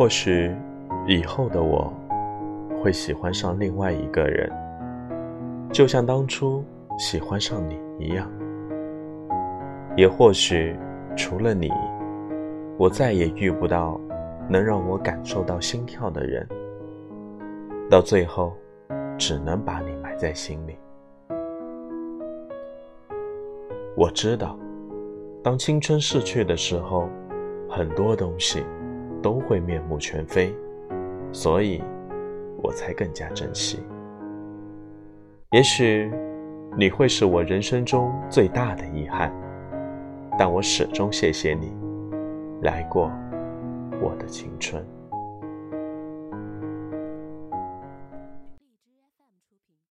或许以后的我会喜欢上另外一个人，就像当初喜欢上你一样。也或许除了你，我再也遇不到能让我感受到心跳的人。到最后，只能把你埋在心里。我知道，当青春逝去的时候，很多东西都会面目全非，所以我才更加珍惜。也许你会是我人生中最大的遗憾，但我始终谢谢你来过我的青春。